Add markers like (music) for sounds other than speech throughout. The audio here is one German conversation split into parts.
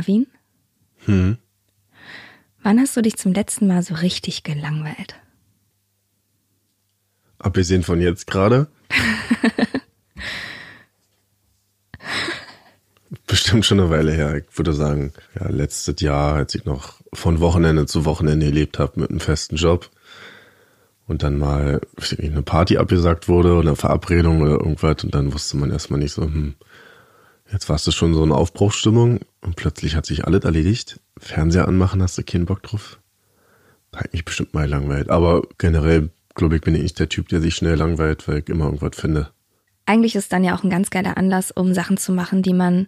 Marvin? Hm? Wann hast du dich zum letzten Mal so richtig gelangweilt? Abgesehen von jetzt gerade? (laughs) Bestimmt schon eine Weile her. Ich würde sagen, ja, letztes Jahr, als ich noch von Wochenende zu Wochenende gelebt habe mit einem festen Job und dann mal eine Party abgesagt wurde oder eine Verabredung oder irgendwas und dann wusste man erstmal nicht so, hm, jetzt warst du schon so eine Aufbruchsstimmung und plötzlich hat sich alles erledigt. Fernseher anmachen, hast du keinen Bock drauf. Hat mich bestimmt mal langweilt. Aber generell, glaube ich, bin ich nicht der Typ, der sich schnell langweilt, weil ich immer irgendwas finde. Eigentlich ist dann ja auch ein ganz geiler Anlass, um Sachen zu machen, die man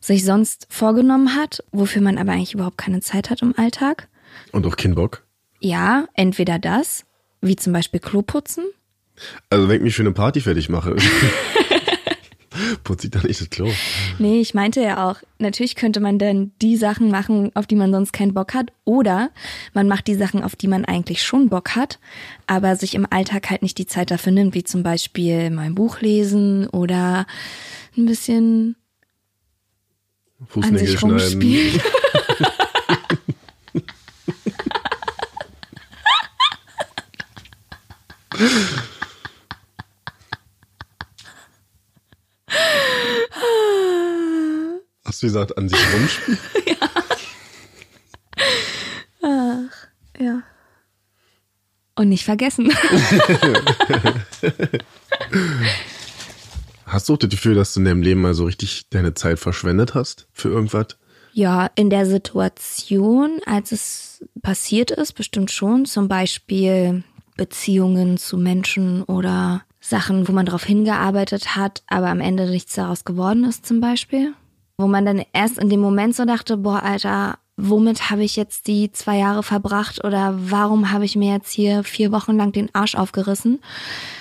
sich sonst vorgenommen hat, wofür man aber eigentlich überhaupt keine Zeit hat im Alltag. Und auch keinen Bock. Ja, entweder das, wie zum Beispiel Klo putzen. Also wenn ich mich für eine Party fertig mache, (laughs) putze ich dann nicht das Klo. Nee, ich meinte ja auch, natürlich könnte man dann die Sachen machen, auf die man sonst keinen Bock hat. Oder man macht die Sachen, auf die man eigentlich schon Bock hat, aber sich im Alltag halt nicht die Zeit dafür nimmt, wie zum Beispiel mal ein Buch lesen oder ein bisschen an Fußnägel sich schneiden. (laughs) (laughs) Hast du gesagt, an sich rumspielen? (laughs) Ja. Und nicht vergessen. (laughs) Hast du auch das Gefühl, dass du in deinem Leben mal so richtig deine Zeit verschwendet hast für irgendwas? Ja, in der Situation, als es passiert ist, bestimmt schon. Zum Beispiel Beziehungen zu Menschen oder Sachen, wo man darauf hingearbeitet hat, aber am Ende nichts daraus geworden ist, zum Beispiel. Wo man dann erst in dem Moment so dachte, boah, Alter, womit habe ich jetzt die zwei Jahre verbracht oder warum habe ich mir jetzt hier vier Wochen lang den Arsch aufgerissen?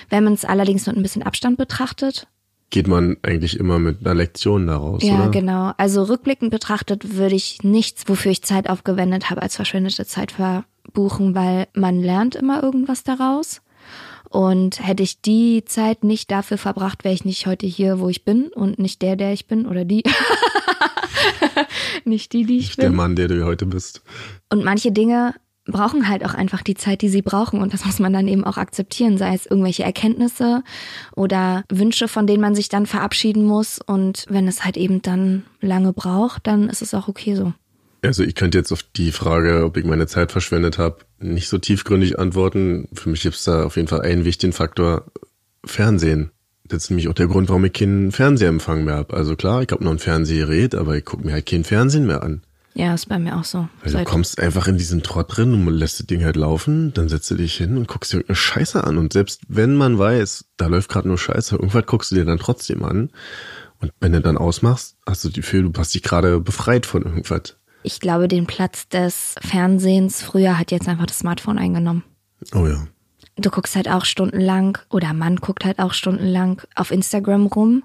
Wenn man es allerdings mit ein bisschen Abstand betrachtet, Geht man eigentlich immer mit einer Lektion daraus, Ja, oder? genau. Also rückblickend betrachtet würde ich nichts, wofür ich Zeit aufgewendet habe, als verschwendete Zeit verbuchen, weil man lernt immer irgendwas daraus. Und hätte ich die Zeit nicht dafür verbracht, wäre ich nicht heute hier, wo ich bin und nicht der, der ich bin oder die. (laughs) nicht die, die ich Nicht der bin. Mann, der du heute bist. Und manche Dinge brauchen halt auch einfach die Zeit, die sie brauchen. Und das muss man dann eben auch akzeptieren, sei es irgendwelche Erkenntnisse oder Wünsche, von denen man sich dann verabschieden muss. Und wenn es halt eben dann lange braucht, dann ist es auch okay so. Also ich könnte jetzt auf die Frage, ob ich meine Zeit verschwendet habe, nicht so tiefgründig antworten. Für mich gibt es da auf jeden Fall einen wichtigen Faktor, Fernsehen. Das ist nämlich auch der Grund, warum ich keinen Fernseherempfang mehr habe. Also klar, ich habe noch ein Fernsehgerät, aber ich gucke mir halt kein Fernsehen mehr an. Ja, ist bei mir auch so. Weil du kommst einfach in diesen Trott drin und lässt das Ding halt laufen, dann setzt du dich hin und guckst dir irgendeine Scheiße an. Und selbst wenn man weiß, da läuft gerade nur Scheiße, irgendwas guckst du dir dann trotzdem an. Und wenn du dann ausmachst, hast du das Gefühl, du hast dich gerade befreit von irgendwas. Ich glaube, den Platz des Fernsehens früher hat jetzt einfach das Smartphone eingenommen. Oh ja. Du guckst halt auch stundenlang oder man guckt halt auch stundenlang auf Instagram rum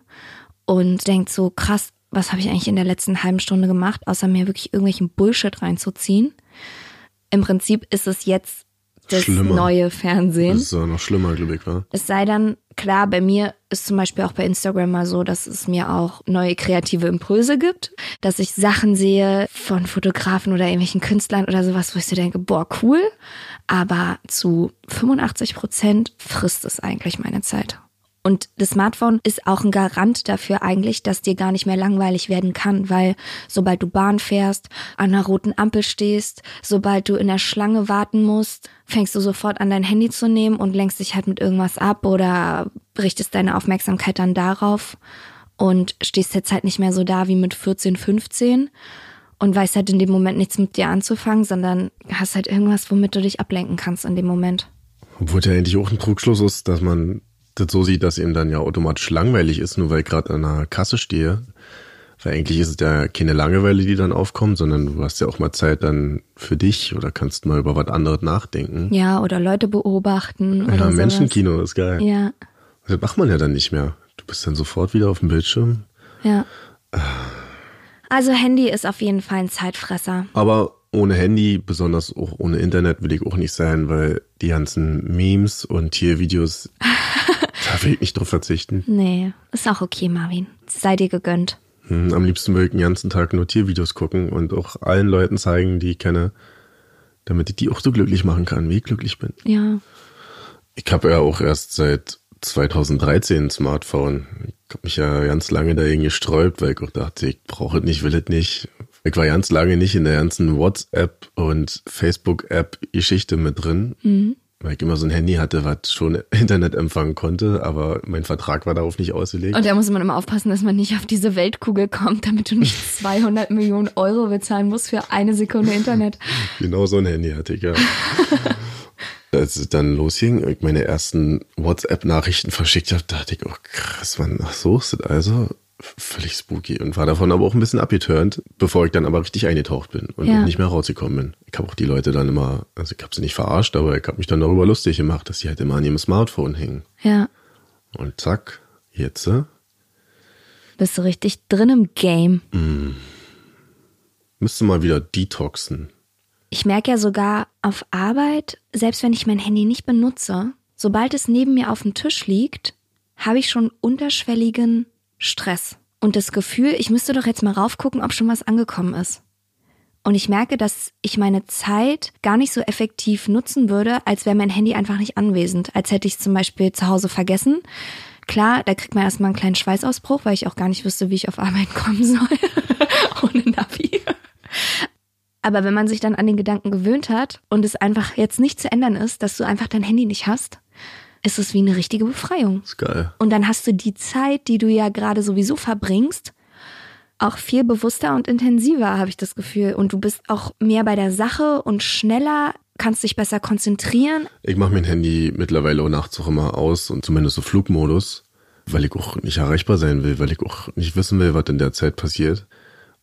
und denkt so, krass, was habe ich eigentlich in der letzten halben Stunde gemacht, außer mir wirklich irgendwelchen Bullshit reinzuziehen. Im Prinzip ist es jetzt das Schlimmer. neue Fernsehen. Das ist ja noch schlimmer, glaube ich, war. Es sei dann, klar, bei mir ist zum Beispiel auch bei Instagram mal so, dass es mir auch neue kreative Impulse gibt, dass ich Sachen sehe von Fotografen oder irgendwelchen Künstlern oder sowas, wo ich so denke, boah, cool. Aber zu 85 Prozent frisst es eigentlich meine Zeit. Und das Smartphone ist auch ein Garant dafür eigentlich, dass dir gar nicht mehr langweilig werden kann, weil sobald du Bahn fährst, an einer roten Ampel stehst, sobald du in der Schlange warten musst, fängst du sofort an dein Handy zu nehmen und lenkst dich halt mit irgendwas ab oder richtest deine Aufmerksamkeit dann darauf und stehst jetzt halt nicht mehr so da wie mit 14, 15. und weißt halt in dem Moment nichts mit dir anzufangen, sondern hast halt irgendwas, womit du dich ablenken kannst in dem Moment. Obwohl ja eigentlich auch ein Trugschluss ist, dass man das so sieht, dass ihm dann ja automatisch langweilig ist, nur weil ich gerade an der Kasse stehe. Weil eigentlich ist es ja keine Langeweile, die dann aufkommt, sondern du hast ja auch mal Zeit dann für dich oder kannst mal über was anderes nachdenken. Ja, oder Leute beobachten. Ja, oder sowas. Menschenkino ist geil. Ja, Das macht man ja dann nicht mehr. Du bist dann sofort wieder auf dem Bildschirm. ja. Also Handy ist auf jeden Fall ein Zeitfresser. Aber ohne Handy, besonders auch ohne Internet, will ich auch nicht sein, weil die ganzen Memes und Tiervideos, (laughs) da will ich nicht drauf verzichten. Nee, ist auch okay, Marvin. Sei dir gegönnt. Hm, Am liebsten will ich den ganzen Tag nur Tiervideos gucken und auch allen Leuten zeigen, die ich kenne, damit ich die auch so glücklich machen kann, wie ich glücklich bin. Ja. Ich habe ja auch erst seit 2013 ein Smartphone. Ich habe mich ja ganz lange dagegen gesträubt, weil ich auch dachte, ich brauche es nicht, will es nicht. Ich war ganz lange nicht in der ganzen WhatsApp und Facebook-App-Geschichte mit drin, weil ich immer so ein Handy hatte, was schon (laughs) Internet empfangen konnte, aber mein Vertrag war darauf nicht ausgelegt. Und da muss man immer aufpassen, dass man nicht auf diese Weltkugel kommt, damit du nicht (laughs) 200 Millionen Euro bezahlen musst für eine Sekunde Internet. (laughs) Genau so ein Handy hatte ich, ja. Als es dann losging, ich meine ersten WhatsApp-Nachrichten verschickt habe, dachte ich, oh krass, man, ach so ist das also. Völlig spooky und war davon aber auch ein bisschen abgeturnt, bevor ich dann aber richtig eingetaucht bin und Ja. nicht mehr rausgekommen bin. Ich habe auch die Leute dann immer, also ich habe sie nicht verarscht, aber ich habe mich dann darüber lustig gemacht, dass sie halt immer an ihrem Smartphone hingen. Ja. Und zack, jetzt, äh, Bist du richtig drin im Game. müsste mal wieder detoxen. Ich merke ja sogar auf Arbeit, selbst wenn ich mein Handy nicht benutze, sobald es neben mir auf dem Tisch liegt, habe ich schon unterschwelligen Stress und das Gefühl, ich müsste doch jetzt mal raufgucken, ob schon was angekommen ist. Und ich merke, dass ich meine Zeit gar nicht so effektiv nutzen würde, als wäre mein Handy einfach nicht anwesend. Als hätte ich es zum Beispiel zu Hause vergessen. Klar, da kriegt man erstmal einen kleinen Schweißausbruch, weil ich auch gar nicht wüsste, wie ich auf Arbeit (laughs) kommen soll. (laughs) Ohne Navi. Aber wenn man sich dann an den Gedanken gewöhnt hat und es einfach jetzt nicht zu ändern ist, dass du einfach dein Handy nicht hast, ist es wie eine richtige Befreiung. Ist geil. Und dann hast du die Zeit, die du ja gerade sowieso verbringst, auch viel bewusster und intensiver, habe ich das Gefühl. Und du bist auch mehr bei der Sache und schneller, kannst dich besser konzentrieren. Ich mache mein Handy mittlerweile auch nachts auch immer aus und zumindest so Flugmodus, weil ich auch nicht erreichbar sein will, weil ich auch nicht wissen will, was in der Zeit passiert.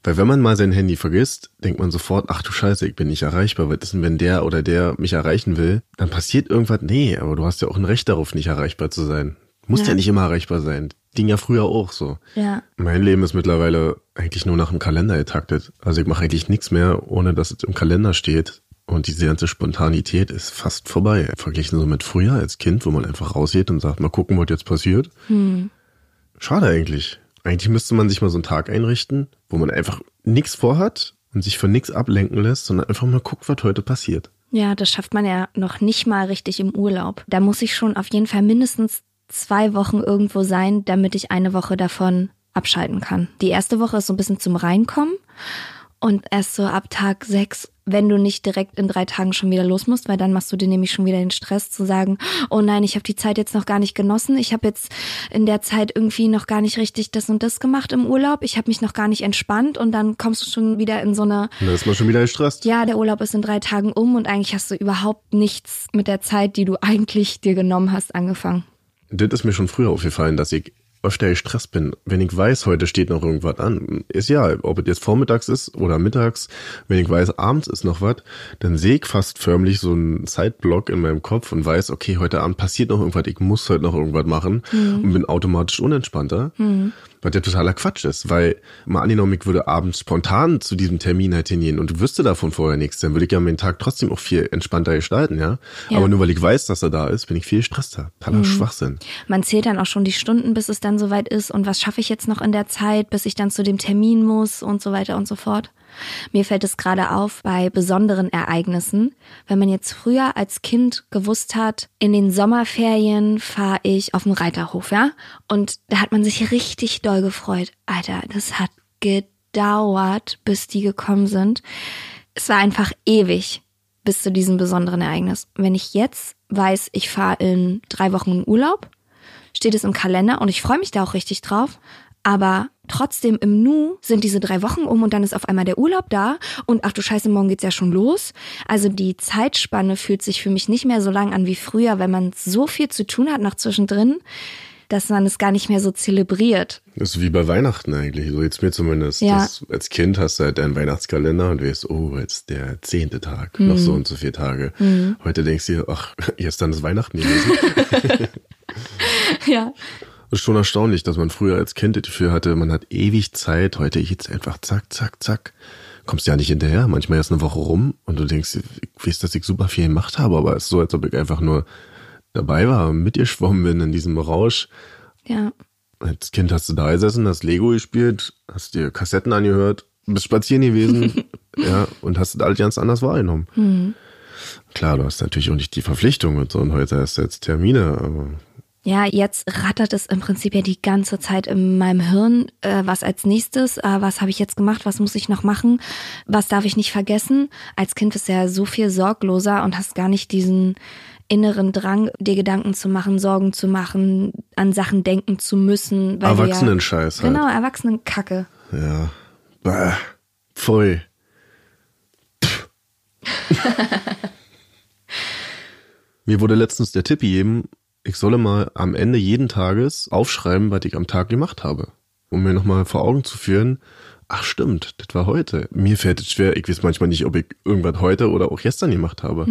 Weil wenn man mal sein Handy vergisst, denkt man sofort, ach du Scheiße, ich bin nicht erreichbar. Was ist denn, wenn der oder der mich erreichen will? Dann passiert irgendwas. Nee, aber du hast ja auch ein Recht darauf, nicht erreichbar zu sein. Du musst ja, Ja. nicht immer erreichbar sein. Ging ja früher auch so. Ja. Mein Leben ist mittlerweile eigentlich nur nach dem Kalender getaktet. Also ich mache eigentlich nichts mehr, ohne dass es im Kalender steht. Und diese ganze Spontanität ist fast vorbei. Verglichen so mit früher als Kind, wo man einfach rausgeht und sagt, mal gucken, was jetzt passiert. Schade eigentlich. Eigentlich müsste man sich mal so einen Tag einrichten, wo man einfach nichts vorhat und sich von nichts ablenken lässt, sondern einfach mal guckt, was heute passiert. Ja, das schafft man ja noch nicht mal richtig im Urlaub. Da muss ich schon auf jeden Fall mindestens zwei Wochen irgendwo sein, damit ich eine Woche davon abschalten kann. Die erste Woche ist so ein bisschen zum Reinkommen und erst so ab Tag sechs, wenn du nicht direkt in drei Tagen schon wieder los musst, weil dann machst du dir nämlich schon wieder den Stress zu sagen, oh nein, ich habe die Zeit jetzt noch gar nicht genossen, ich habe jetzt in der Zeit irgendwie noch gar nicht richtig das und das gemacht im Urlaub, ich habe mich noch gar nicht entspannt und dann kommst du schon wieder in so eine dann ist man schon wieder gestresst. ja, der Urlaub ist in drei Tagen um und eigentlich hast du überhaupt nichts mit der Zeit, die du eigentlich dir genommen hast, angefangen. Das ist mir schon früher aufgefallen, dass ich öfter gestresst bin. Wenn ich weiß, heute steht noch irgendwas an, ist ja, ob es jetzt vormittags ist oder mittags, wenn ich weiß, abends ist noch was, dann sehe ich fast förmlich so einen Zeitblock in meinem Kopf und weiß, okay, heute Abend passiert noch irgendwas, ich muss heute noch irgendwas machen und bin automatisch unentspannter. Was ja totaler Quatsch ist, weil mal angenommen, ich würde abends spontan zu diesem Termin halt hingehen und wüsste davon vorher nichts, dann würde ich ja meinen Tag trotzdem auch viel entspannter gestalten, ja. Ja. Aber nur weil ich weiß, dass er da ist, bin ich viel gestresster. Totaler Schwachsinn. Man zählt dann auch schon die Stunden, bis es dann soweit ist und was schaffe ich jetzt noch in der Zeit, bis ich dann zu dem Termin muss und so weiter und so fort. Mir fällt es gerade auf bei besonderen Ereignissen, wenn man jetzt früher als Kind gewusst hat, in den Sommerferien fahre ich auf den Reiterhof, ja? Und da hat man sich richtig doll gefreut. Alter, das hat gedauert, bis die gekommen sind. Es war einfach ewig bis zu diesem besonderen Ereignis. Wenn ich jetzt weiß, ich fahre in drei Wochen in Urlaub, steht es im Kalender und ich freue mich da auch richtig drauf. Aber trotzdem im Nu sind diese drei Wochen um und dann ist auf einmal der Urlaub da und ach du Scheiße, morgen geht's ja schon los. Also die Zeitspanne fühlt sich für mich nicht mehr so lang an wie früher, wenn man so viel zu tun hat noch zwischendrin, dass man es gar nicht mehr so zelebriert. Das ist wie bei Weihnachten eigentlich, so jetzt mir zumindest. Ja. Das, als Kind hast du halt deinen Weihnachtskalender und weißt, oh, jetzt der zehnte Tag, noch so und so viele Tage. Heute denkst du dir, ach, jetzt dann ist Weihnachten gewesen. (laughs) (laughs) Ja. Ist schon erstaunlich, dass man früher als Kind Gefühl hatte, man hat ewig Zeit. Heute jetzt einfach zack, zack, zack. Kommst ja nicht hinterher. Manchmal erst eine Woche rum und du denkst, ich weiß, dass ich super viel gemacht habe, aber es ist so, als ob ich einfach nur dabei war, mitgeschwommen bin in diesem Rausch. Ja. Als Kind hast du da gesessen, hast Lego gespielt, hast dir Kassetten angehört, bist spazieren gewesen, (laughs) ja, und hast das alles ganz anders wahrgenommen. Klar, du hast natürlich auch nicht die Verpflichtung und so, und heute hast du jetzt Termine, aber Ja, jetzt rattert es im Prinzip ja die ganze Zeit in meinem Hirn, äh, was als nächstes, äh, was habe ich jetzt gemacht, was muss ich noch machen, was darf ich nicht vergessen. Als Kind bist du ja so viel sorgloser und hast gar nicht diesen inneren Drang, dir Gedanken zu machen, Sorgen zu machen, an Sachen denken zu müssen. Weil du ja, Erwachsenen-Scheiß halt. Genau, Erwachsenenkacke. Ja. Bäh. Pfui. (laughs) Mir wurde letztens der Tipp gegeben, ich solle mal am Ende jeden Tages aufschreiben, was ich am Tag gemacht habe. Um mir nochmal vor Augen zu führen, ach stimmt, das war heute. Mir fällt es schwer, ich weiß manchmal nicht, ob ich irgendwas heute oder auch gestern gemacht habe.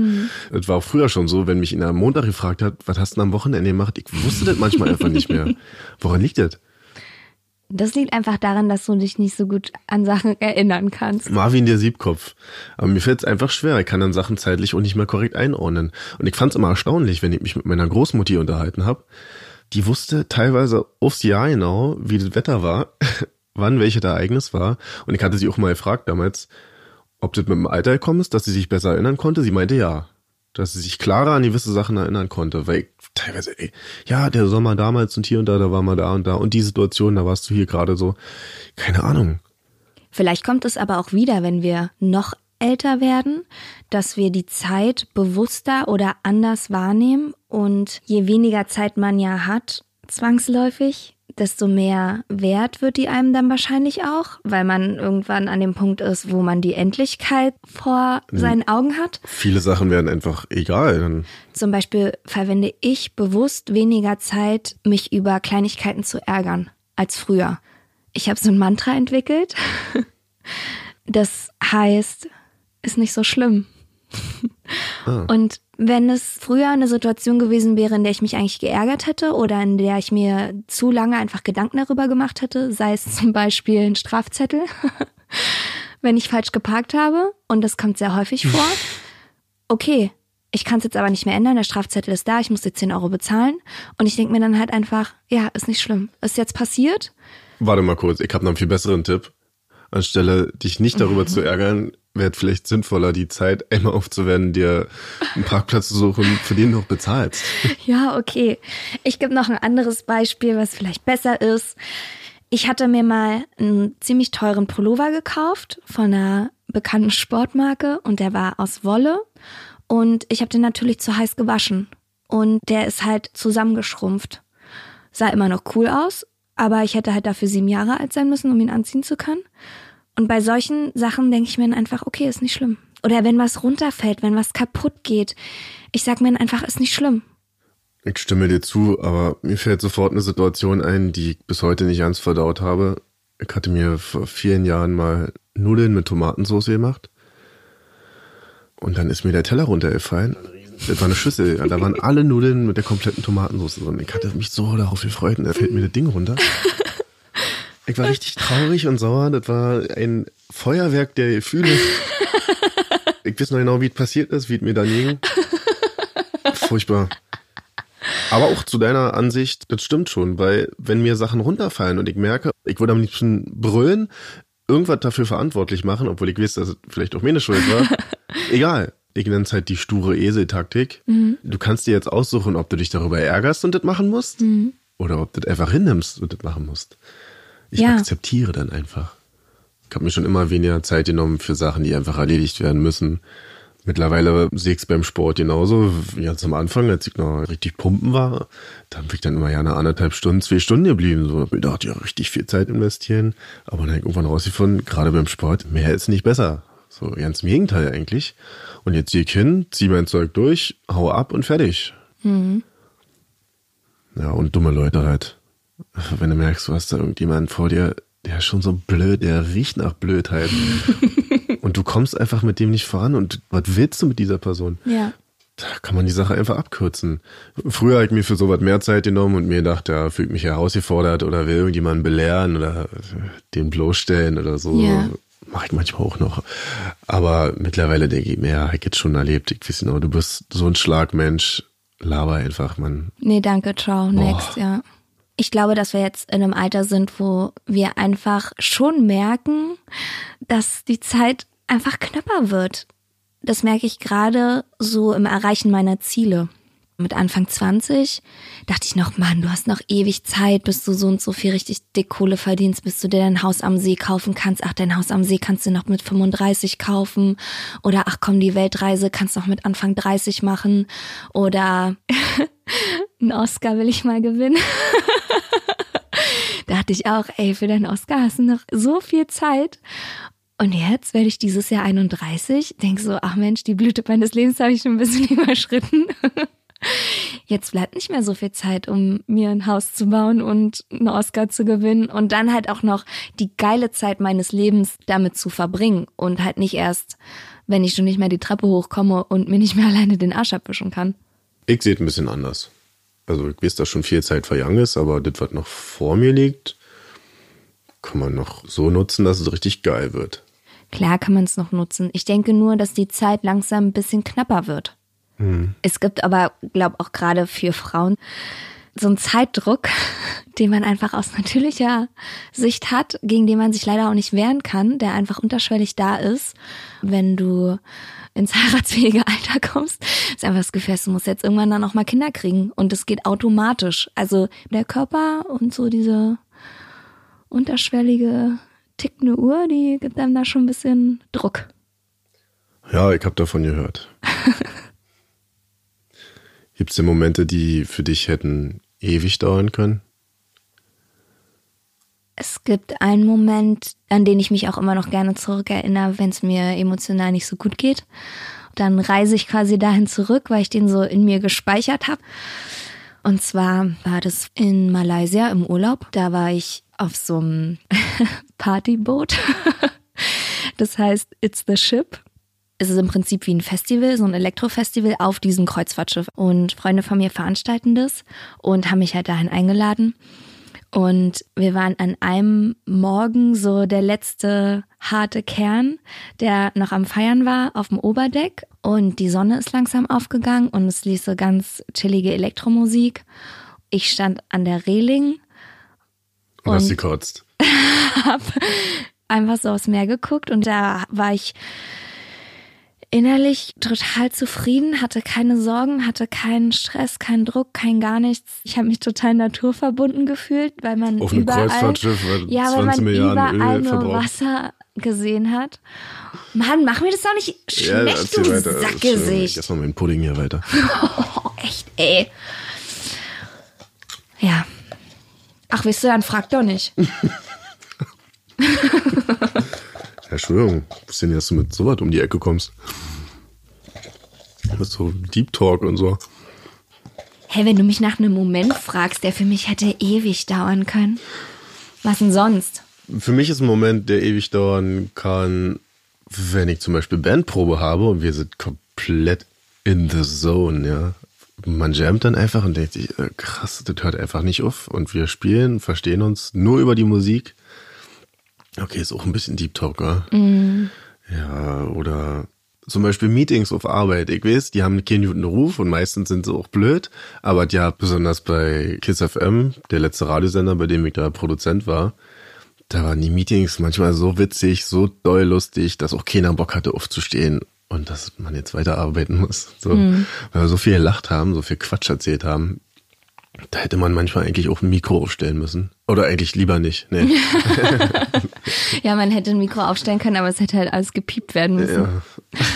Das war auch früher schon so, wenn mich in am Montag gefragt hat, was hast du denn am Wochenende gemacht? Ich wusste das manchmal einfach nicht mehr. (laughs) Woran liegt das? Das liegt einfach daran, dass du dich nicht so gut an Sachen erinnern kannst. Marvin der Siebkopf. Aber mir fällt es einfach schwer. Ich kann dann Sachen zeitlich auch nicht mehr korrekt einordnen. Und ich fand es immer erstaunlich, wenn ich mich mit meiner Großmutti unterhalten habe. Die wusste teilweise aufs Jahr genau, wie das Wetter war, (laughs) wann welches Ereignis war. Und ich hatte sie auch mal gefragt damals, ob das mit dem Alter gekommen ist, dass sie sich besser erinnern konnte. Sie meinte ja. Dass sie sich klarer an gewisse Sachen erinnern konnte. Weil teilweise, ey, ja, der Sommer damals und hier und da, da war mal da und da. Und die Situation, da warst du hier gerade so. Keine Ahnung. Vielleicht kommt es aber auch wieder, wenn wir noch älter werden, dass wir die Zeit bewusster oder anders wahrnehmen und je weniger Zeit man ja hat, zwangsläufig, desto mehr wert wird die einem dann wahrscheinlich auch, weil man irgendwann an dem Punkt ist, wo man die Endlichkeit vor seinen Augen hat. Viele Sachen werden einfach egal. Dann Zum Beispiel verwende ich bewusst weniger Zeit, mich über Kleinigkeiten zu ärgern als früher. Ich habe so ein Mantra entwickelt. (laughs) Das heißt, ist nicht so schlimm. Und wenn es früher eine Situation gewesen wäre, in der ich mich eigentlich geärgert hätte oder in der ich mir zu lange einfach Gedanken darüber gemacht hätte, sei es (laughs) zum Beispiel ein Strafzettel, (laughs) wenn ich falsch geparkt habe, und das kommt sehr häufig vor, okay, ich kann es jetzt aber nicht mehr ändern, der Strafzettel ist da, ich muss jetzt 10 Euro bezahlen. Und ich denke mir dann halt einfach, ja, ist nicht schlimm. Ist jetzt passiert. Warte mal kurz, ich habe noch einen viel besseren Tipp. Anstelle dich nicht darüber (laughs) zu ärgern, wäre vielleicht sinnvoller, die Zeit einmal aufzuwenden, dir einen Parkplatz zu suchen, für den du auch bezahlst. (laughs) Ja, okay. Ich gebe noch ein anderes Beispiel, was vielleicht besser ist. Ich hatte mir mal einen ziemlich teuren Pullover gekauft von einer bekannten Sportmarke und der war aus Wolle und ich habe den natürlich zu heiß gewaschen und der ist halt zusammengeschrumpft. Sah immer noch cool aus, aber ich hätte halt dafür sieben Jahre alt sein müssen, um ihn anziehen zu können. Und bei solchen Sachen denke ich mir dann einfach, okay, ist nicht schlimm. Oder wenn was runterfällt, wenn was kaputt geht, ich sag mir dann einfach, ist nicht schlimm. Ich stimme dir zu, aber mir fällt sofort eine Situation ein, die ich bis heute nicht ganz verdaut habe. Ich hatte mir vor vielen Jahren mal Nudeln mit Tomatensauce gemacht. Und dann ist mir der Teller runtergefallen. Das war eine Schüssel. Da waren alle Nudeln mit der kompletten Tomatensauce drin. Ich hatte mich so darauf gefreut und da fällt mir das Ding runter. Ich war richtig traurig und sauer. Das war ein Feuerwerk der Gefühle. Ich weiß noch genau, wie es passiert ist, wie es mir da ging. Furchtbar. Aber auch zu deiner Ansicht, das stimmt schon, weil wenn mir Sachen runterfallen und ich merke, ich würde am liebsten brüllen, irgendwas dafür verantwortlich machen, obwohl ich weiß, dass es vielleicht auch meine Schuld war. Egal. Ich nenne es halt die sture Esel-Taktik. Du kannst dir jetzt aussuchen, ob du dich darüber ärgerst und das machen musst oder ob du das einfach hinnimmst und das machen musst. Ich Ja. akzeptiere dann einfach. Ich habe mir schon immer weniger Zeit genommen für Sachen, die einfach erledigt werden müssen. Mittlerweile sehe ich es beim Sport genauso. Ganz am Anfang, als ich noch richtig pumpen war, da bin ich dann immer ja eine anderthalb Stunden, zwei Stunden geblieben. So, da dachte ich ja richtig viel Zeit investieren. Aber dann habe ich irgendwann rausgefunden, gerade beim Sport, mehr ist nicht besser. So ganz im Gegenteil eigentlich. Und jetzt gehe ich hin, ziehe mein Zeug durch, hau ab und fertig. Mhm. Ja, und dumme Leute halt. Wenn du merkst, du hast da irgendjemanden vor dir, der ist schon so blöd, der riecht nach Blödheit. (laughs) und du kommst einfach mit dem nicht voran. Und was willst du mit dieser Person? Ja. Da kann man die Sache einfach abkürzen. Früher habe ich mir für sowas mehr Zeit genommen und mir gedacht, ja, fühlt mich herausgefordert oder will irgendjemanden belehren oder den bloßstellen oder so. Ja. Mache ich manchmal auch noch. Aber mittlerweile denke ich mir, ja, ich jetzt schon erlebt. Ich weiß genau, du bist so ein Schlagmensch. Laber einfach, man. Nee, danke, ciao, next, ja. Ich glaube, dass wir jetzt in einem Alter sind, wo wir einfach schon merken, dass die Zeit einfach knapper wird. Das merke ich gerade so im Erreichen meiner Ziele. Mit Anfang 20 dachte ich noch, Mann, du hast noch ewig Zeit, bis du so und so viel richtig dick Kohle verdienst, bis du dir dein Haus am See kaufen kannst. Ach, dein Haus am See kannst du noch mit 35 kaufen. Oder ach komm, die Weltreise kannst du noch mit Anfang 30 machen. Oder (laughs) einen Oscar will ich mal gewinnen. (laughs) da dachte ich auch, ey, für deinen Oscar hast du noch so viel Zeit. Und jetzt werde ich dieses Jahr 31, denk so, ach Mensch, die Blüte meines Lebens habe ich schon ein bisschen (laughs) überschritten. Jetzt bleibt nicht mehr so viel Zeit, um mir ein Haus zu bauen und einen Oscar zu gewinnen und dann halt auch noch die geile Zeit meines Lebens damit zu verbringen und halt nicht erst, wenn ich schon nicht mehr die Treppe hochkomme und mir nicht mehr (laughs) alleine den Arsch abwischen kann. Ich sehe es ein bisschen anders. Also ich weiß, dass schon viel Zeit vergangen ist, aber das, was noch vor mir liegt, kann man noch so nutzen, dass es richtig geil wird. Klar kann man es noch nutzen. Ich denke nur, dass die Zeit langsam ein bisschen knapper wird. Hm. Es gibt aber, glaube auch gerade für Frauen so einen Zeitdruck, (laughs) den man einfach aus natürlicher Sicht hat, gegen den man sich leider auch nicht wehren kann, der einfach unterschwellig da ist, wenn du ins (laughs) heiratsfähige Alter kommst, ist einfach das Gefühl, du musst jetzt irgendwann dann auch mal Kinder kriegen und es geht automatisch. Also der Körper und so diese unterschwellige tickende Uhr, die gibt einem da schon ein bisschen Druck. Ja, ich habe davon gehört. (laughs) Gibt es denn Momente, die für dich hätten ewig dauern können? Es gibt einen Moment, an den ich mich auch immer noch gerne zurückerinnere, wenn es mir emotional nicht so gut geht. Dann reise ich quasi dahin zurück, weil ich den so in mir gespeichert habe. Und zwar war das in Malaysia im Urlaub. Da war ich auf so einem (laughs) Partyboot. (laughs) das heißt It's the Ship es ist im Prinzip wie ein Festival, so ein Elektrofestival auf diesem Kreuzfahrtschiff. Und Freunde von mir veranstalten das und haben mich halt dahin eingeladen. Und wir waren an einem Morgen so der letzte harte Kern, der noch am Feiern war, auf dem Oberdeck. Und die Sonne ist langsam aufgegangen und es ließ so ganz chillige Elektromusik. Ich stand an der Reling. Und, und hast gekotzt. (laughs) hab einfach so aufs Meer geguckt und da war ich innerlich total zufrieden, hatte keine Sorgen, hatte keinen Stress, keinen Druck, kein gar nichts. Ich habe mich total naturverbunden gefühlt, weil man Auf einem überall, Kreuzfahrtschiff, ja, weil man überall nur Wasser gesehen hat. Mann, mach mir das doch nicht schlecht, ja, du weiter. Sackgesicht. Jetzt mal meinen Pudding hier weiter. (laughs) oh, echt, ey. Ja. Ach, wisst ihr, dann frag doch nicht. (laughs) Entschuldigung, was denn, dass du mit sowas um die Ecke kommst? Mit so Deep Talk und so. Hey, wenn du mich nach einem Moment fragst, der für mich hätte ewig dauern können. Was denn sonst? Für mich ist ein Moment, der ewig dauern kann, wenn ich zum Beispiel Bandprobe habe und wir sind komplett in the zone, ja. Man jammt dann einfach und denkt sich, äh, krass, das hört einfach nicht auf. Und wir spielen, verstehen uns nur über die Musik. Okay, ist auch ein bisschen Deep Talk, ja? Mm. Ja, oder zum Beispiel Meetings auf Arbeit. Ich weiß, die haben keinen guten Ruf und meistens sind sie auch blöd. Aber ja, besonders bei Kiss FM, der letzte Radiosender, bei dem ich da Produzent war, da waren die Meetings manchmal so witzig, so doll lustig, dass auch keiner Bock hatte aufzustehen und dass man jetzt weiterarbeiten muss. So, mm. Weil wir so viel gelacht haben, so viel Quatsch erzählt haben. Da hätte man manchmal eigentlich auch ein Mikro aufstellen müssen. Oder eigentlich lieber nicht. Nee. (laughs) ja, man hätte ein Mikro aufstellen können, aber es hätte halt alles gepiept werden müssen. Ja. (laughs)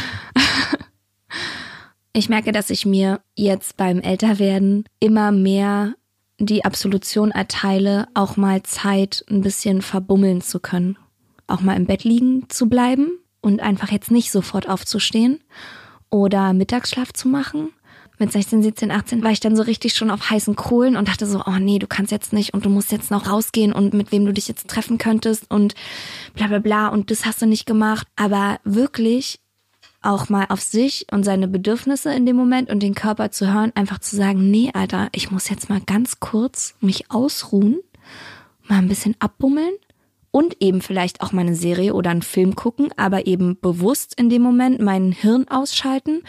Ich merke, dass ich mir jetzt beim Älterwerden immer mehr die Absolution erteile, auch mal Zeit ein bisschen verbummeln zu können. Auch mal im Bett liegen zu bleiben und einfach jetzt nicht sofort aufzustehen oder Mittagsschlaf zu machen. Mit 16, 17, 18 war ich dann so richtig schon auf heißen Kohlen und dachte so, oh nee, du kannst jetzt nicht und du musst jetzt noch rausgehen und mit wem du dich jetzt treffen könntest und bla bla bla und das hast du nicht gemacht. Aber wirklich auch mal auf sich und seine Bedürfnisse in dem Moment und den Körper zu hören, einfach zu sagen, nee, Alter, ich muss jetzt mal ganz kurz mich ausruhen, mal ein bisschen abbummeln und eben vielleicht auch mal eine Serie oder einen Film gucken, aber eben bewusst in dem Moment mein Hirn ausschalten,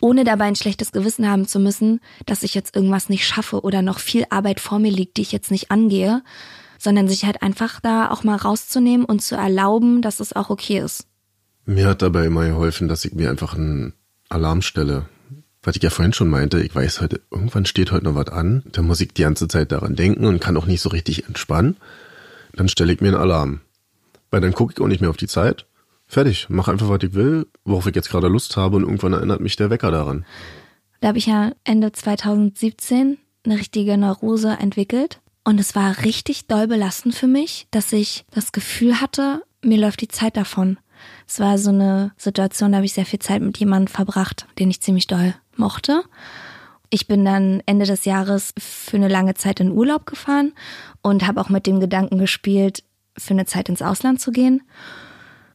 ohne dabei ein schlechtes Gewissen haben zu müssen, dass ich jetzt irgendwas nicht schaffe oder noch viel Arbeit vor mir liegt, die ich jetzt nicht angehe, sondern sich halt einfach da auch mal rauszunehmen und zu erlauben, dass es auch okay ist. Mir hat dabei immer geholfen, dass ich mir einfach einen Alarm stelle. Was ich ja vorhin schon meinte, ich weiß heute, irgendwann steht heute noch was an, da muss ich die ganze Zeit daran denken und kann auch nicht so richtig entspannen. Dann stelle ich mir einen Alarm. Weil dann gucke ich auch nicht mehr auf die Zeit. Fertig, mach einfach, was ich will, worauf ich jetzt gerade Lust habe und irgendwann erinnert mich der Wecker daran. Da habe ich ja Ende 2017 eine richtige Neurose entwickelt. Und es war richtig doll belastend für mich, dass ich das Gefühl hatte, mir läuft die Zeit davon. Es war so eine Situation, da habe ich sehr viel Zeit mit jemandem verbracht, den ich ziemlich doll mochte. Ich bin dann Ende des Jahres für eine lange Zeit in Urlaub gefahren und habe auch mit dem Gedanken gespielt, für eine Zeit ins Ausland zu gehen.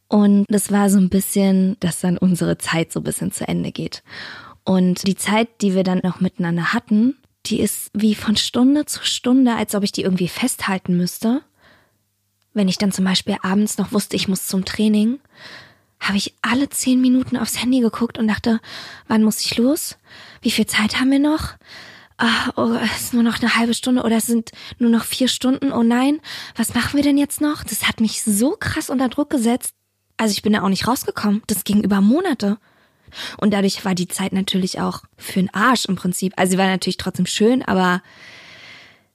Und das war so ein bisschen, dass dann unsere Zeit so ein bisschen zu Ende geht. Und die Zeit, die wir dann noch miteinander hatten, die ist wie von Stunde zu Stunde, als ob ich die irgendwie festhalten müsste. Wenn ich dann zum Beispiel abends noch wusste, ich muss zum Training, habe ich alle zehn Minuten aufs Handy geguckt und dachte, wann muss ich los? Wie viel Zeit haben wir noch? Ah, oh, es ist nur noch eine halbe Stunde oder es sind nur noch vier Stunden. Oh nein, was machen wir denn jetzt noch? Das hat mich so krass unter Druck gesetzt. Also ich bin da auch nicht rausgekommen. Das ging über Monate. Und dadurch war die Zeit natürlich auch für den Arsch im Prinzip. Also sie war natürlich trotzdem schön, aber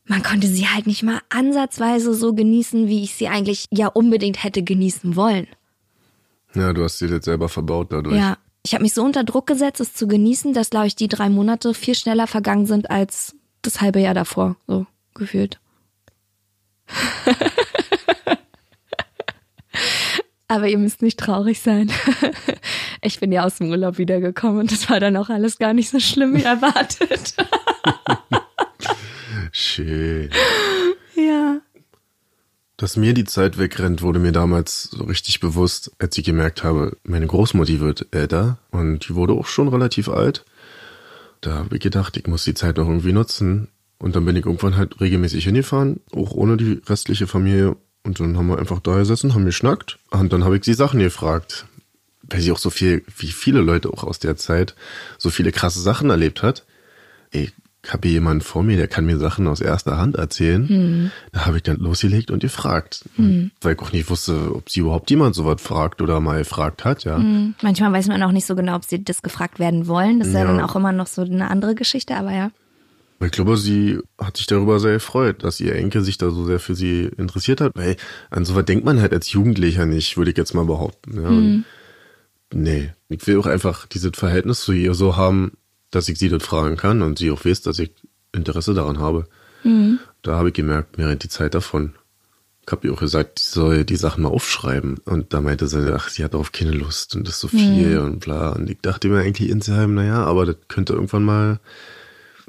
man konnte sie halt nicht mal ansatzweise so genießen, wie ich sie eigentlich ja unbedingt hätte genießen wollen. Ja, du hast sie jetzt selber verbaut dadurch. Ja, ich habe mich so unter Druck gesetzt, es zu genießen, dass, glaube ich, die drei Monate viel schneller vergangen sind als das halbe Jahr davor, so gefühlt. (laughs) Aber ihr müsst nicht traurig sein. (laughs) Ich bin ja aus dem Urlaub wiedergekommen und das war dann auch alles gar nicht so schlimm wie erwartet. (laughs) Schön. Ja. Dass mir die Zeit wegrennt, wurde mir damals so richtig bewusst, als ich gemerkt habe, meine Großmutti wird älter und die wurde auch schon relativ alt. Da habe ich gedacht, ich muss die Zeit noch irgendwie nutzen. Und dann bin ich irgendwann halt regelmäßig hingefahren, auch ohne die restliche Familie. Und dann haben wir einfach da gesessen, haben geschnackt. Und dann habe ich sie Sachen gefragt. Weil sie auch so viel, wie viele Leute auch aus der Zeit, so viele krasse Sachen erlebt hat. Ey, ich habe hier jemanden vor mir, der kann mir Sachen aus erster Hand erzählen. Hm. Da habe ich dann losgelegt und gefragt. Weil ich auch nicht wusste, ob sie überhaupt jemand sowas fragt oder mal gefragt hat, ja. Hm. Manchmal weiß man auch nicht so genau, ob sie das gefragt werden wollen. Das ist ja, Ja. dann auch immer noch so eine andere Geschichte, aber ja. Ich glaube, sie hat sich darüber sehr gefreut, dass ihr Enkel sich da so sehr für sie interessiert hat, weil an sowas denkt man halt als Jugendlicher nicht, würde ich jetzt mal behaupten. Ja. Und Nee, ich will auch einfach dieses Verhältnis zu ihr so haben, dass ich sie das fragen kann und sie auch weiß, dass ich Interesse daran habe. Da habe ich gemerkt, mir rennt die Zeit davon. Ich habe ihr auch gesagt, sie soll die Sachen mal aufschreiben. Und da meinte sie, ach, sie hat darauf keine Lust und das ist so viel und bla. Und ich dachte mir eigentlich insgeheim, naja, aber das könnte irgendwann mal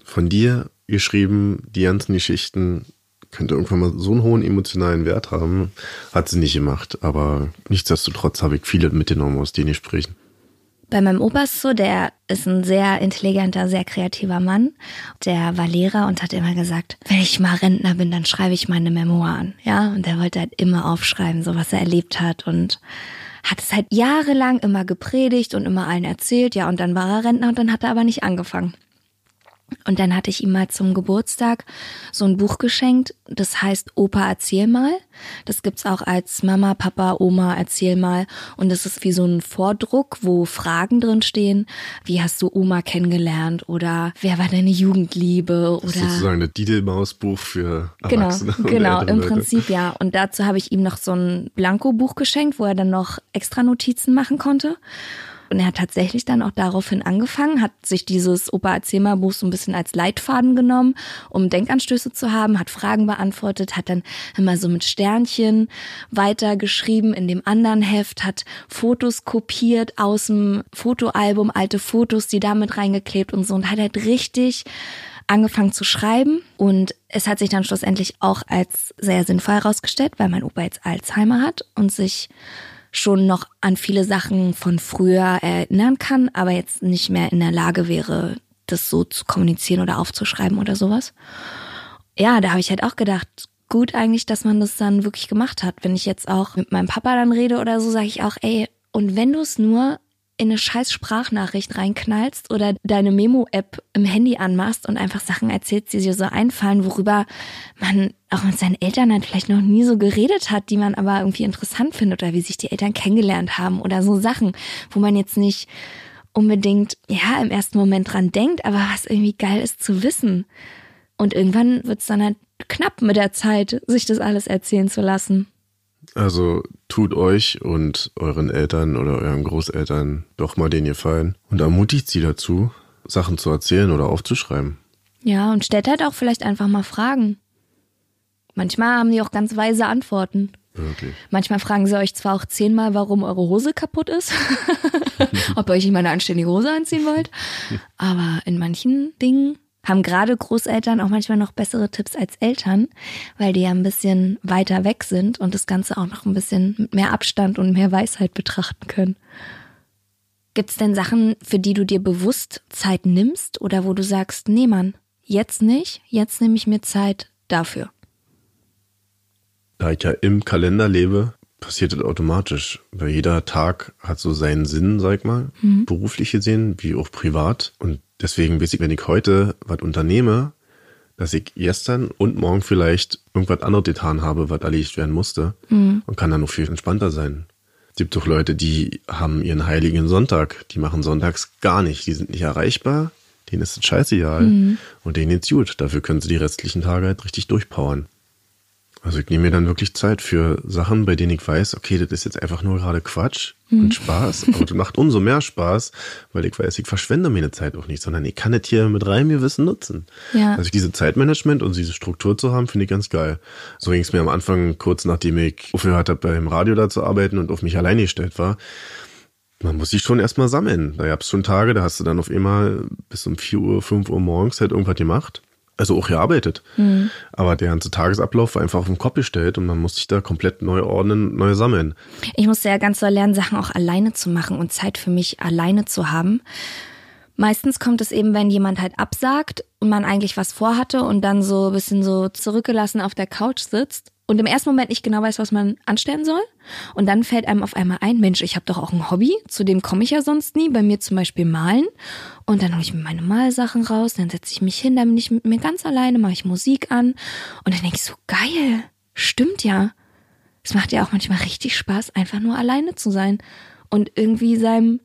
von dir geschrieben, die ganzen Geschichten, könnte irgendwann mal so einen hohen emotionalen Wert haben. Hat sie nicht gemacht, aber nichtsdestotrotz habe ich viele mitgenommen aus den Gesprächen. Bei meinem Opa ist so, der ist ein sehr intelligenter, sehr kreativer Mann. Der war Lehrer und hat immer gesagt, wenn ich mal Rentner bin, dann schreibe ich meine Memoiren. Ja, und er wollte halt immer aufschreiben, so was er erlebt hat und hat es halt jahrelang immer gepredigt und immer allen erzählt. Ja, und dann war er Rentner und dann hat er aber nicht angefangen. Und dann hatte ich ihm mal zum Geburtstag so ein Buch geschenkt, das heißt Opa erzähl mal. Das gibt's auch als Mama, Papa, Oma erzähl mal. Und das ist wie so ein Vordruck, wo Fragen drin stehen. Wie hast du Oma kennengelernt? Oder wer war deine Jugendliebe? Das ist Oder sozusagen das Didelmaus-Buch für Genau, Erwachsene. genau, ältere im Leute. Prinzip ja. Und dazu habe ich ihm noch so ein Blanko-Buch geschenkt, wo er dann noch extra Notizen machen konnte. Und er hat tatsächlich dann auch daraufhin angefangen, hat sich dieses Opa mal Buch so ein bisschen als Leitfaden genommen, um Denkanstöße zu haben, hat Fragen beantwortet, hat dann immer so mit Sternchen weitergeschrieben in dem anderen Heft, hat Fotos kopiert aus dem Fotoalbum, alte Fotos, die damit reingeklebt und so und hat halt richtig angefangen zu schreiben. Und es hat sich dann schlussendlich auch als sehr sinnvoll herausgestellt, weil mein Opa jetzt Alzheimer hat und sich schon noch an viele Sachen von früher erinnern kann, aber jetzt nicht mehr in der Lage wäre, das so zu kommunizieren oder aufzuschreiben oder sowas. Ja, da habe ich halt auch gedacht, gut eigentlich, dass man das dann wirklich gemacht hat. Wenn ich jetzt auch mit meinem Papa dann rede oder so, sage ich auch, ey, und wenn du es nur in eine scheiß Sprachnachricht reinknallst oder deine Memo-App im Handy anmachst und einfach Sachen erzählst, die dir so einfallen, worüber man auch mit seinen Eltern halt vielleicht noch nie so geredet hat, die man aber irgendwie interessant findet oder wie sich die Eltern kennengelernt haben oder so Sachen, wo man jetzt nicht unbedingt, ja, im ersten Moment dran denkt, aber was irgendwie geil ist zu wissen. Und irgendwann wird's dann halt knapp mit der Zeit, sich das alles erzählen zu lassen. Also tut euch und euren Eltern oder euren Großeltern doch mal den Gefallen und ermutigt sie dazu, Sachen zu erzählen oder aufzuschreiben. Ja, und stellt halt auch vielleicht einfach mal Fragen. Manchmal haben die auch ganz weise Antworten. Wirklich. Manchmal fragen sie euch zwar auch zehnmal, warum eure Hose kaputt ist, (laughs) ob ihr euch immer eine anständige Hose anziehen wollt, (laughs) aber in manchen Dingen haben gerade Großeltern auch manchmal noch bessere Tipps als Eltern, weil die ja ein bisschen weiter weg sind und das Ganze auch noch ein bisschen mit mehr Abstand und mehr Weisheit betrachten können. Gibt's denn Sachen, für die du dir bewusst Zeit nimmst oder wo du sagst, nee Mann, jetzt nicht, jetzt nehme ich mir Zeit dafür? Da ich ja im Kalender lebe, passiert das automatisch. Weil jeder Tag hat so seinen Sinn, sag ich mal, beruflich gesehen, wie auch privat. Und deswegen weiß ich, wenn ich heute was unternehme, dass ich gestern und morgen vielleicht irgendwas anderes getan habe, was erledigt werden musste und kann dann noch viel entspannter sein. Es gibt doch Leute, die haben ihren heiligen Sonntag, die machen sonntags gar nicht, die sind nicht erreichbar, denen ist es scheißegal und denen geht's gut. Dafür können sie die restlichen Tage halt richtig durchpowern. Also ich nehme mir dann wirklich Zeit für Sachen, bei denen ich weiß, okay, das ist jetzt einfach nur gerade Quatsch und Spaß, aber das macht umso mehr Spaß, weil ich weiß, ich verschwende meine Zeit auch nicht, sondern ich kann das hier mit reinem Gewissen nutzen. Ja. Also diese Zeitmanagement und diese Struktur zu haben, finde ich ganz geil. So ging es mir am Anfang, kurz nachdem ich aufgehört habe, beim Radio da zu arbeiten und auf mich alleine gestellt war. Man muss sich schon erstmal sammeln. Da gab es schon Tage, da hast du dann auf einmal bis um 4 Uhr, 5 Uhr morgens halt irgendwas gemacht. Also auch gearbeitet. Aber der ganze Tagesablauf war einfach auf den Kopf gestellt und man muss sich da komplett neu ordnen, neu sammeln. Ich musste ja ganz doll lernen, Sachen auch alleine zu machen und Zeit für mich alleine zu haben. Meistens kommt es eben, wenn jemand halt absagt und man eigentlich was vorhatte und dann so ein bisschen so zurückgelassen auf der Couch sitzt und im ersten Moment nicht genau weiß, was man anstellen soll. Und dann fällt einem auf einmal ein, Mensch, ich habe doch auch ein Hobby, zu dem komme ich ja sonst nie. Bei mir zum Beispiel malen. Und dann hole ich mir meine Malsachen raus, dann setze ich mich hin, dann bin ich mit mir ganz alleine, mache ich Musik an. Und dann denke ich so, geil, stimmt ja. Es macht ja auch manchmal richtig Spaß, einfach nur alleine zu sein und irgendwie seinem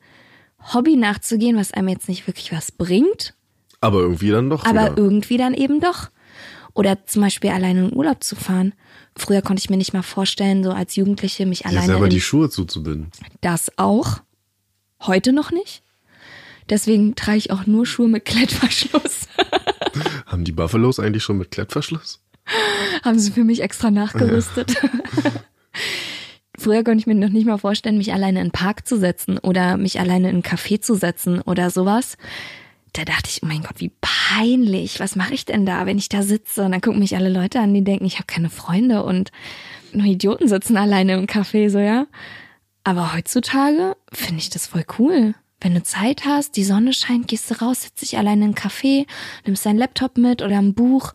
Hobby nachzugehen, was einem jetzt nicht wirklich was bringt, Aber irgendwie dann doch aber wieder. irgendwie dann eben doch. Oder zum Beispiel alleine in Urlaub zu fahren. Früher konnte ich mir nicht mal vorstellen, so als Jugendliche mich alleine selber in die Schuhe zuzubinden. das auch. Heute noch nicht. Deswegen trage ich auch nur Schuhe mit Klettverschluss. (laughs) Haben die Buffalos eigentlich schon mit Klettverschluss? Haben sie für mich extra nachgerüstet. (laughs) Früher konnte ich mir noch nicht mal vorstellen, mich alleine in den Park zu setzen oder mich alleine in einen Café zu setzen oder sowas. Da dachte ich, oh mein Gott, wie peinlich. Was mache ich denn da, wenn ich da sitze? Und dann gucken mich alle Leute an, die denken, ich habe keine Freunde und nur Idioten sitzen alleine im Café, so ja. Aber heutzutage finde ich das voll cool. Wenn du Zeit hast, die Sonne scheint, gehst du raus, setzt dich alleine in einen Café, nimmst deinen Laptop mit oder ein Buch.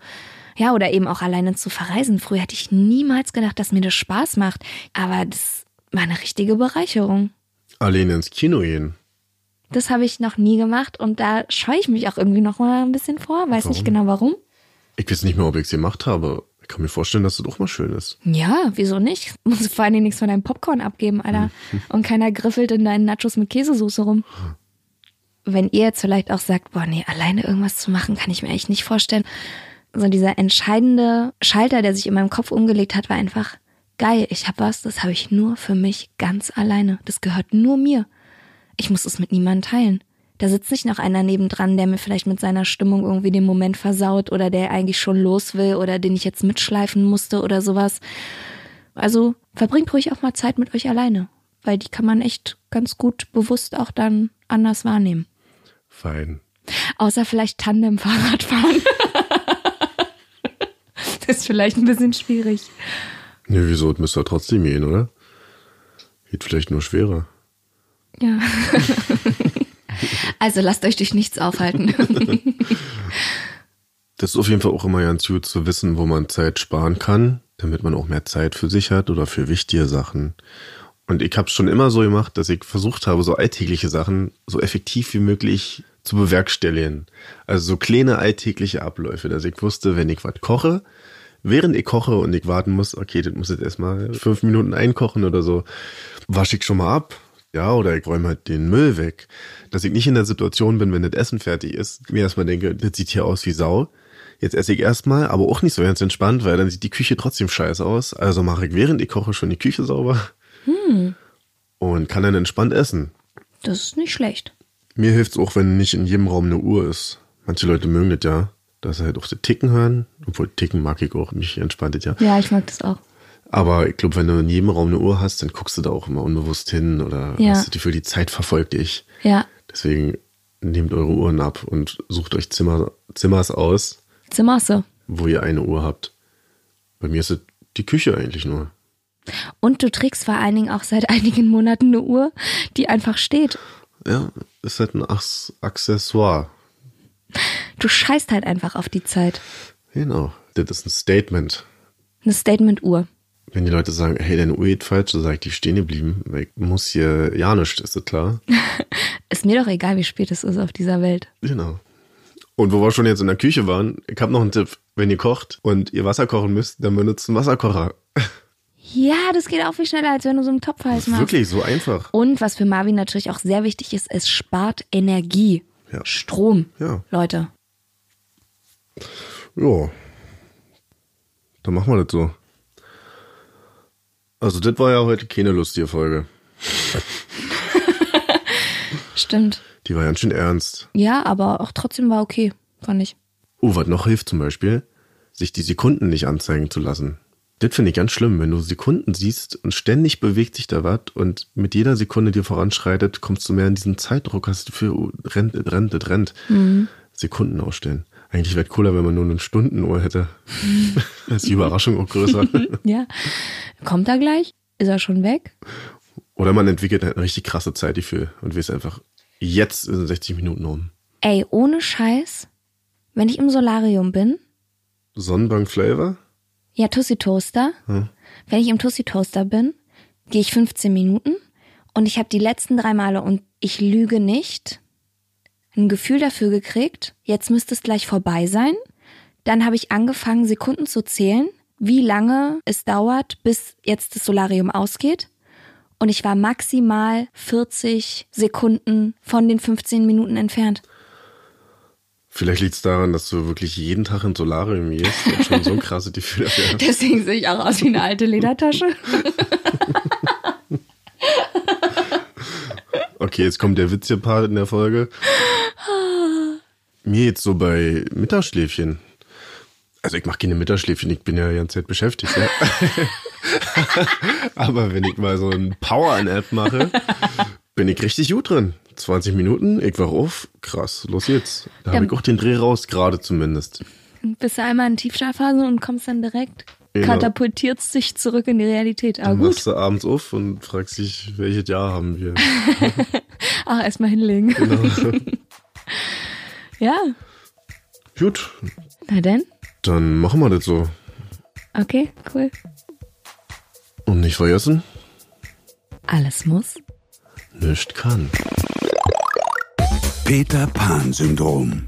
Ja, oder eben auch alleine zu verreisen. Früher hätte ich niemals gedacht, dass mir das Spaß macht. Aber das war eine richtige Bereicherung. Alleine ins Kino gehen. Das habe ich noch nie gemacht und da scheue ich mich auch irgendwie noch mal ein bisschen vor. Weiß nicht Warum? genau warum. Ich weiß nicht mehr, ob ich es gemacht habe. Ich kann mir vorstellen, dass das auch mal schön ist. Ja, wieso nicht? (laughs) Musst vor allen Dingen nichts von deinem Popcorn abgeben, Alter. (laughs) Und keiner griffelt in deinen Nachos mit Käsesoße rum. Wenn ihr jetzt vielleicht auch sagt, boah, nee, alleine irgendwas zu machen, kann ich mir eigentlich nicht vorstellen. So dieser entscheidende Schalter, der sich in meinem Kopf umgelegt hat, war einfach, geil, ich habe was, das habe ich nur für mich ganz alleine. Das gehört nur mir. Ich muss es mit niemandem teilen. Da sitzt nicht noch einer nebendran, der mir vielleicht mit seiner Stimmung irgendwie den Moment versaut oder der eigentlich schon los will oder den ich jetzt mitschleifen musste oder sowas. Also verbringt ruhig auch mal Zeit mit euch alleine, weil die kann man echt ganz gut bewusst auch dann anders wahrnehmen. Fein. Außer vielleicht Tandem-Fahrrad fahren. (laughs) das ist vielleicht ein bisschen schwierig. Ne, wieso? Das müsste trotzdem gehen, oder? Geht vielleicht nur schwerer. Ja. (laughs) also lasst euch durch nichts aufhalten. (laughs) Das ist auf jeden Fall auch immer ganz gut zu wissen, wo man Zeit sparen kann, damit man auch mehr Zeit für sich hat oder für wichtige Sachen. Und ich habe es schon immer so gemacht, dass ich versucht habe, so alltägliche Sachen so effektiv wie möglich zu bewerkstelligen. Also so kleine alltägliche Abläufe, dass ich wusste, wenn ich was koche, während ich koche und ich warten muss, okay, das muss jetzt erstmal fünf Minuten einkochen oder so, wasche ich schon mal ab. Ja, oder ich räume halt den Müll weg. Dass ich nicht in der Situation bin, wenn das Essen fertig ist, mir erstmal denke, das sieht hier aus wie Sau. Jetzt esse ich erstmal, aber auch nicht so ganz entspannt, weil dann sieht die Küche trotzdem scheiße aus. Also mache ich während ich koche schon die Küche sauber. Und kann dann entspannt essen. Das ist nicht schlecht. Mir hilft's auch, wenn nicht in jedem Raum eine Uhr ist. Manche Leute mögen das ja, dass sie halt auch so Ticken hören. Obwohl Ticken mag ich auch, mich entspannt das ja. Ja, ich mag das auch. Aber ich glaube, wenn du in jedem Raum eine Uhr hast, dann guckst du da auch immer unbewusst hin oder Ja. hast du für die Zeit verfolgt dich. Ja. Deswegen nehmt eure Uhren ab und sucht euch Zimmer, Zimmers aus, Zimmerse. wo ihr eine Uhr habt. Bei mir ist es die Küche eigentlich nur. Und du trägst vor allen Dingen auch seit (laughs) einigen Monaten eine Uhr, die einfach steht. Ja, ist halt ein Accessoire. Du scheißt halt einfach auf die Zeit. Genau. Das ist ein Statement. Eine Statement-Uhr. Wenn die Leute sagen, hey, deine Uhr geht falsch, dann sage ich, die stehen geblieben. Weil ich muss hier ja nicht, ist das klar? (laughs) Ist mir doch egal, wie spät es ist auf dieser Welt. Genau. Und wo wir schon jetzt in der Küche waren, ich habe noch einen Tipp. Wenn ihr kocht und ihr Wasser kochen müsst, dann benutzt einen Wasserkocher. Ja, das geht auch viel schneller, als wenn du so einen Topf heiß machst. Wirklich, so einfach. Und was für Marvin natürlich auch sehr wichtig ist, es spart Energie. Ja. Strom. Ja. Leute. Ja. Dann machen wir das so. Also, das war ja heute keine lustige Folge. (laughs) Stimmt. Die war ganz schön ernst. Ja, aber auch trotzdem war okay, fand ich. Oh, was noch hilft zum Beispiel, sich die Sekunden nicht anzeigen zu lassen. Das finde ich ganz schlimm, wenn du Sekunden siehst und ständig bewegt sich da was und mit jeder Sekunde, die voranschreitet, kommst du mehr in diesen Zeitdruck, hast du für oh, rennt, rennt, rennt. Sekunden ausstellen. Eigentlich wäre es cooler, wenn man nur eine Stundenuhr hätte. da (laughs) ist die Überraschung auch größer. (laughs) Ja. Kommt er gleich? Ist er schon weg? Oder man entwickelt halt ein richtig krasse Zeitgefühl und weiß einfach, jetzt sind 60 Minuten um. Ey, ohne Scheiß, wenn ich im Solarium bin, Sonnenbank Flavor? ja, Tussi Toaster, wenn ich im Tussi Toaster bin, gehe ich 15 Minuten und ich habe die letzten drei Male und ich lüge nicht, ein Gefühl dafür gekriegt, jetzt müsste es gleich vorbei sein. Dann habe ich angefangen, Sekunden zu zählen, wie lange es dauert, bis jetzt das Solarium ausgeht. Und ich war maximal 40 Sekunden von den 15 Minuten entfernt. Vielleicht liegt es daran, dass du wirklich jeden Tag ins Solarium gehst und schon so ein (laughs) krasses Gefühl dafür hast. Deswegen sehe ich auch aus wie eine alte Ledertasche. (laughs) Okay, jetzt kommt der witzige Part in der Folge. Mir jetzt so bei Mittagsschläfchen. Also ich mache keine Mittagsschläfchen, ich bin ja die ganze Zeit beschäftigt. Ja? (laughs) Aber wenn ich mal so ein Power-Nap mache, bin ich richtig gut drin. 20 Minuten, ich wach auf, krass, los jetzt. Da habe Ja. ich auch den Dreh raus, gerade zumindest. Bist du einmal in Tiefschlafphase und kommst dann direkt, Genau. katapultierst dich zurück in die Realität. Aber Dann gut, wachst du abends auf und fragst dich, welches Jahr haben wir. ach, (laughs) erstmal hinlegen. Genau. (laughs) Ja, Gut, na denn? dann machen wir das so. Okay, cool. Und nicht vergessen, Alles muss. nicht kann. Peter Pan Syndrom.